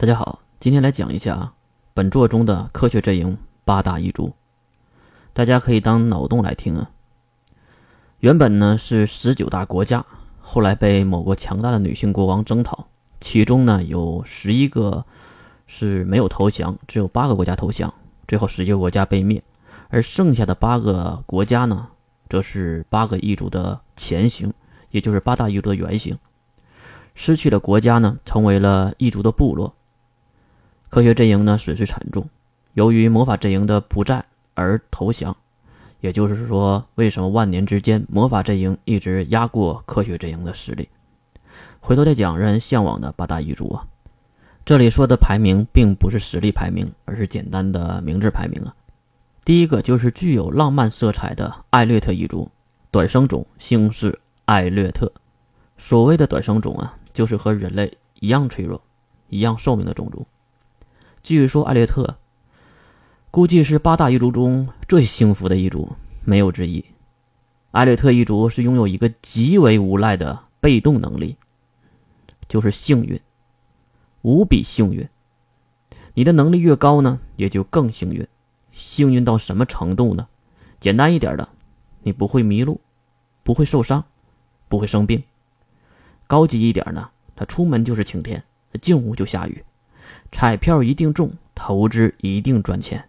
大家好，今天来讲一下本作中的科学阵营八大异族，大家可以当脑洞来听啊。原本呢是十九大国家，后来被某个强大的女性国王征讨，其中呢有十一个是没有投降，只有八个国家投降，最后十一个国家被灭，而剩下的八个国家呢，则是八个异族的前行，也就是八大异族的原型。失去了国家呢，成为了异族的部落。科学阵营呢损失惨重，由于魔法阵营的不战而投降，也就是说，为什么万年之间魔法阵营一直压过科学阵营的实力？回头再讲让人向往的八大异族啊，这里说的排名并不是实力排名，而是简单的名字排名啊。第一个就是具有浪漫色彩的艾略特异族，短生种，姓氏艾略特。所谓的短生种啊，就是和人类一样脆弱、一样寿命的种族。据说艾略特估计是八大一族中最幸福的一族，没有之一。艾略特一族是拥有一个极为无赖的被动能力，就是幸运，无比幸运。你的能力越高呢，也就更幸运。幸运到什么程度呢？简单一点的，你不会迷路，不会受伤，不会生病。高级一点呢，他出门就是晴天，进屋就下雨。彩票一定中，投资一定赚钱。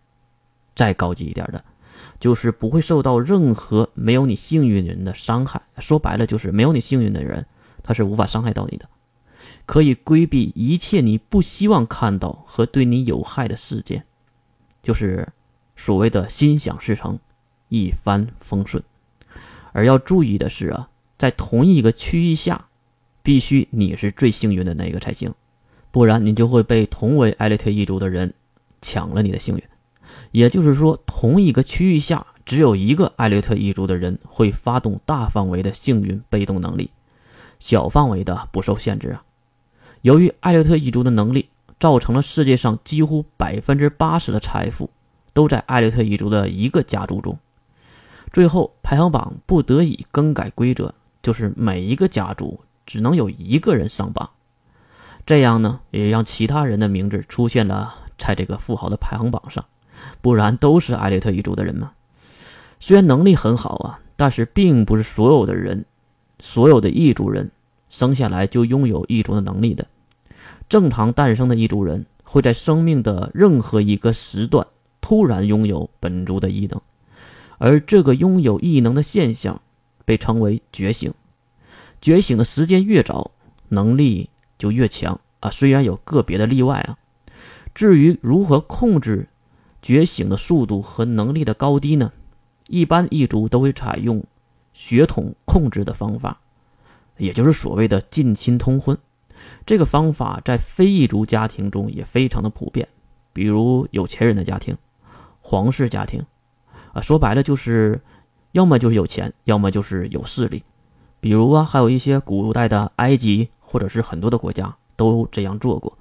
再高级一点的，就是不会受到任何没有你幸运人的伤害。说白了，就是没有你幸运的人，他是无法伤害到你的。可以规避一切你不希望看到和对你有害的事件，就是所谓的心想事成，一帆风顺。而要注意的是啊，在同一个区域下，必须你是最幸运的那个才行。不然你就会被同为艾略特一族的人抢了你的幸运，也就是说，同一个区域下只有一个艾略特一族的人会发动大范围的幸运被动能力，小范围的不受限制啊。由于艾略特一族的能力，造成了世界上几乎百分之八十的财富都在艾略特一族的一个家族中。最后排行榜不得已更改规则，就是每一个家族只能有一个人上榜。这样呢，也让其他人的名字出现了在这个富豪的排行榜上，不然都是艾略特一族的人嘛。虽然能力很好啊，但是并不是所有的人，所有的异族人生下来就拥有异族的能力的。正常诞生的异族人会在生命的任何一个时段突然拥有本族的异能，而这个拥有异能的现象被称为觉醒。觉醒的时间越早，能力。就越强啊！虽然有个别的例外啊。至于如何控制觉醒的速度和能力的高低呢？一般异族都会采用血统控制的方法，也就是所谓的近亲通婚。这个方法在非异族家庭中也非常的普遍，比如有钱人的家庭、皇室家庭啊，说白了就是要么就是有钱，要么就是有势力。比如啊，还有一些古代的埃及。或者是很多的国家都这样做过，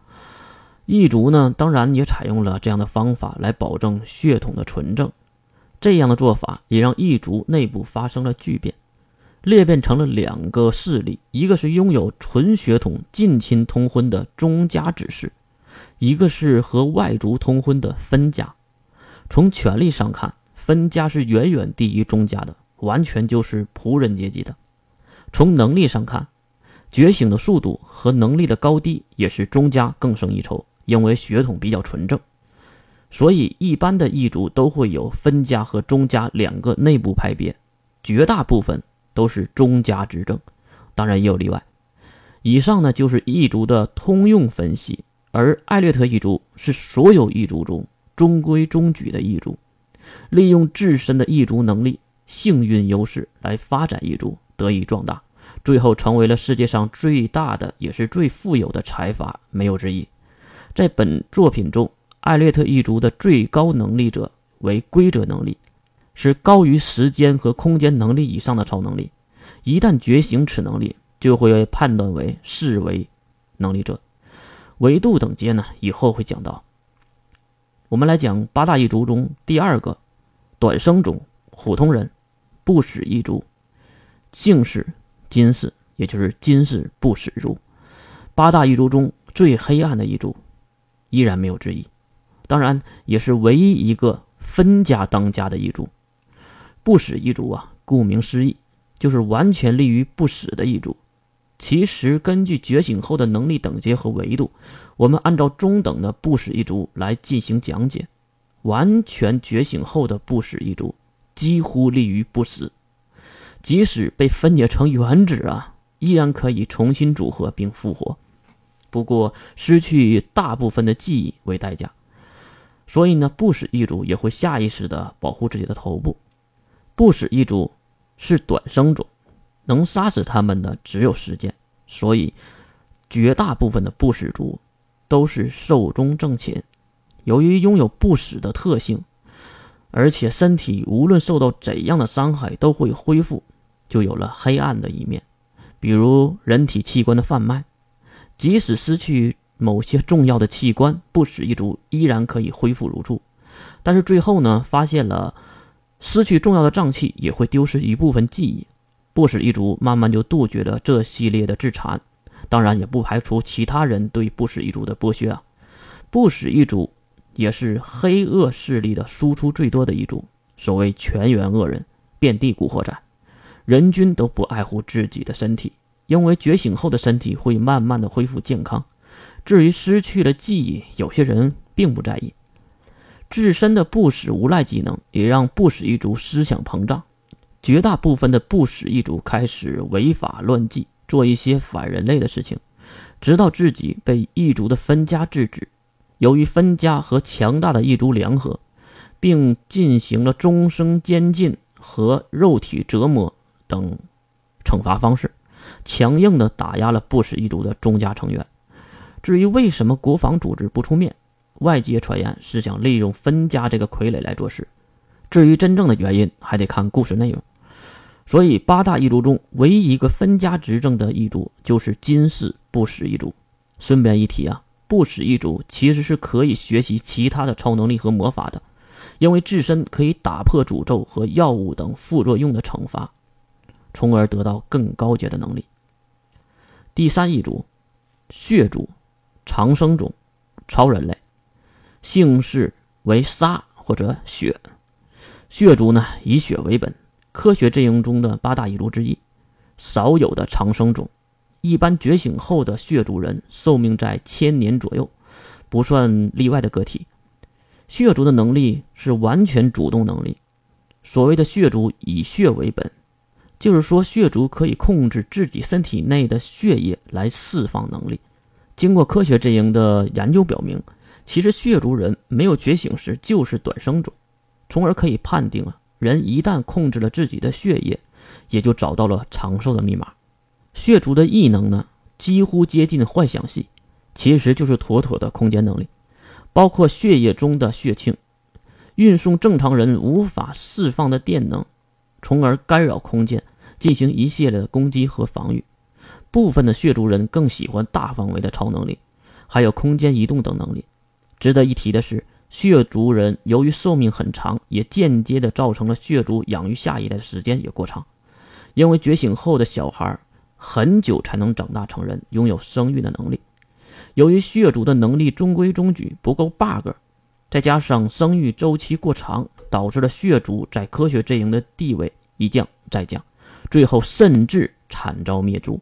异族呢，当然也采用了这样的方法来保证血统的纯正。这样的做法也让异族内部发生了巨变，裂变成了两个势力：一个是拥有纯血统近亲通婚的中家之士，一个是和外族通婚的分家。从权力上看，分家是远远低于中家的，完全就是仆人阶级的。从能力上看，觉醒的速度和能力的高低也是中家更胜一筹，因为血统比较纯正，所以一般的异族都会有分家和中家两个内部派别，绝大部分都是中家执政，当然也有例外。以上呢就是异族的通用分析，而艾略特异族是所有异族中中规中矩的异族，利用自身的异族能力、幸运优势来发展异族，得以壮大。最后成为了世界上最大的，也是最富有的财阀，没有之一。在本作品中，艾略特一族的最高能力者为规则能力，是高于时间和空间能力以上的超能力。一旦觉醒此能力，就会判断为视为能力者。维度等阶呢，以后会讲到。我们来讲八大一族中第二个短生种普通人，不死一族，姓氏。金氏，也就是金氏不死族，八大异族中最黑暗的一族，依然没有之一。当然，也是唯一一个分家当家的异族。不死异族啊，顾名思义，就是完全立于不死的异族。其实，根据觉醒后的能力等级和维度，我们按照中等的不死一族来进行讲解。完全觉醒后的不死一族，几乎立于不死，即使被分解成原子啊，依然可以重新组合并复活。不过，失去大部分的记忆为代价。所以呢，不死一族也会下意识的保护自己的头部。不死一族是短生种。能杀死他们的只有时间，所以绝大部分的不死族都是寿终正寝。由于拥有不死的特性，而且身体无论受到怎样的伤害都会恢复，就有了黑暗的一面。比如人体器官的贩卖，即使失去某些重要的器官，不死一族依然可以恢复如初。但是最后呢，发现了失去重要的脏器也会丢失一部分记忆。不死一族慢慢就杜绝了这系列的自残，当然也不排除其他人对不死一族的剥削啊。不死一族也是黑恶势力的输出最多的一族，所谓全员恶人，遍地古惑仔，人均都不爱护自己的身体，因为觉醒后的身体会慢慢的恢复健康。至于失去了记忆，有些人并不在意。自身的不死无赖技能也让不死一族思想膨胀。绝大部分的不死一族开始违法乱纪，做一些反人类的事情，直到自己被异族的分家制止。由于分家和强大的异族联合，并进行了终生监禁和肉体折磨等惩罚方式，强硬的打压了不死一族的宗家成员。至于为什么国防组织不出面，外界传言是想利用分家这个傀儡来做事。至于真正的原因，还得看故事内容。所以，八大异族中唯一一个分家执政的异族就是金氏不死异族。顺便一提啊，不死异族其实是可以学习其他的超能力和魔法的，因为自身可以打破诅咒和药物等副作用的惩罚，从而得到更高阶的能力。第三异族，血族，长生种，超人类，姓氏为沙或者血。血族呢，以血为本。科学阵营中的八大异族之一，少有的长生种。一般觉醒后的血族人寿命在千年左右，不算例外的个体。血族的能力是完全主动能力。所谓的血族以血为本，就是说血族可以控制自己身体内的血液来释放能力。经过科学阵营的研究表明，其实血族人没有觉醒时就是短生种，从而可以判定啊。人一旦控制了自己的血液，也就找到了长寿的密码。血族的异能呢，几乎接近幻想系，其实就是妥妥的空间能力，包括血液中的血清，运送正常人无法释放的电能，从而干扰空间，进行一系列的攻击和防御。部分的血族人更喜欢大范围的超能力，还有空间移动等能力。值得一提的是。血族人由于寿命很长，也间接的造成了血族养育下一代的时间也过长。因为觉醒后的小孩很久才能长大成人，拥有生育的能力。由于血族的能力中规中矩，不够 bug，再加上生育周期过长，导致了血族在科学阵营的地位一降再降，最后甚至惨遭灭族。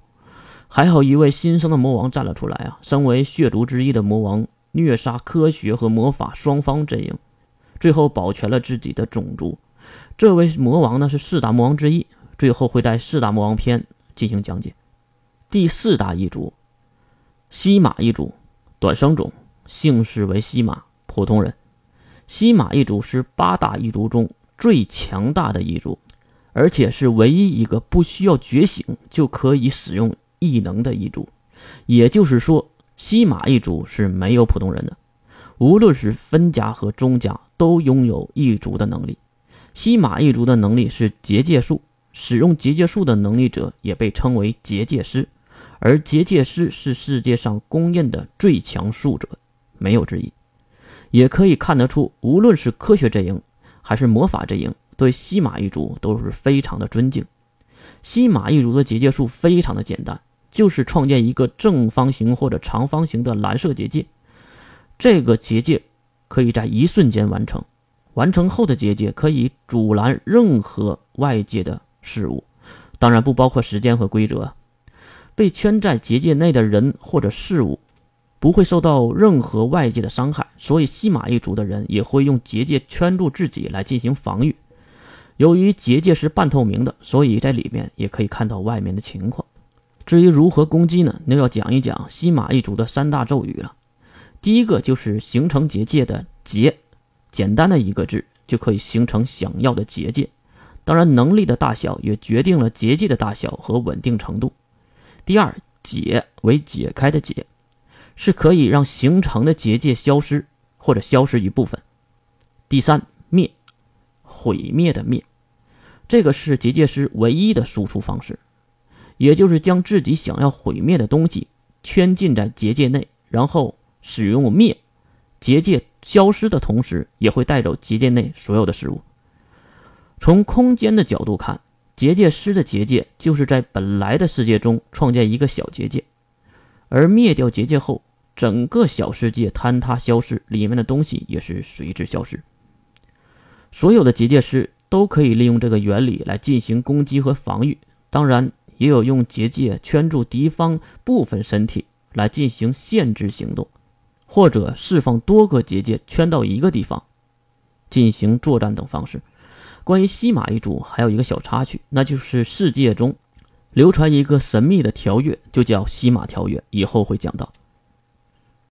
还好一位新生的魔王站了出来啊！身为血族之一的魔王。虐杀科学和魔法双方阵营，最后保全了自己的种族。这位魔王呢是四大魔王之一，最后会在四大魔王篇进行讲解。第四大一族，西马一族，短生种，姓氏为西马，普通人。西马一族是八大一族中最强大的一族，而且是唯一一个不需要觉醒就可以使用异能的一族。也就是说。西马一族是没有普通人的，无论是分家和宗家都拥有一族的能力。西马一族的能力是结界术，使用结界术的能力者也被称为结界师，而结界师是世界上公认的最强术者，没有之一。也可以看得出，无论是科学阵营还是魔法阵营，对西马一族都是非常的尊敬。西马一族的结界术非常的简单。就是创建一个正方形或者长方形的蓝色结界，这个结界可以在一瞬间完成，完成后的结界可以阻拦任何外界的事物，当然不包括时间和规则。被圈在结界内的人或者事物不会受到任何外界的伤害，所以西马一族的人也会用结界圈住自己来进行防御。由于结界是半透明的，所以在里面也可以看到外面的情况。至于如何攻击呢？那要讲一讲西马一族的三大咒语了。第一个就是形成结界的“结”，简单的一个字就可以形成想要的结界。当然，能力的大小也决定了结界的大小和稳定程度。第二，解为解开的解，是可以让形成的结界消失或者消失一部分。第三，灭，毁灭的灭，这个是结界师唯一的输出方式，也就是将自己想要毁灭的东西圈禁在结界内，然后使用灭，结界消失的同时也会带走结界内所有的事物。从空间的角度看。结界师的结界就是在本来的世界中创建一个小结界，而灭掉结界后，整个小世界坍塌消失，里面的东西也是随之消失。所有的结界师都可以利用这个原理来进行攻击和防御，当然也有用结界圈住敌方部分身体来进行限制行动，或者释放多个结界圈到一个地方进行作战等方式。关于西马一族还有一个小插曲，那就是世界中流传一个神秘的条约，就叫西马条约，以后会讲到。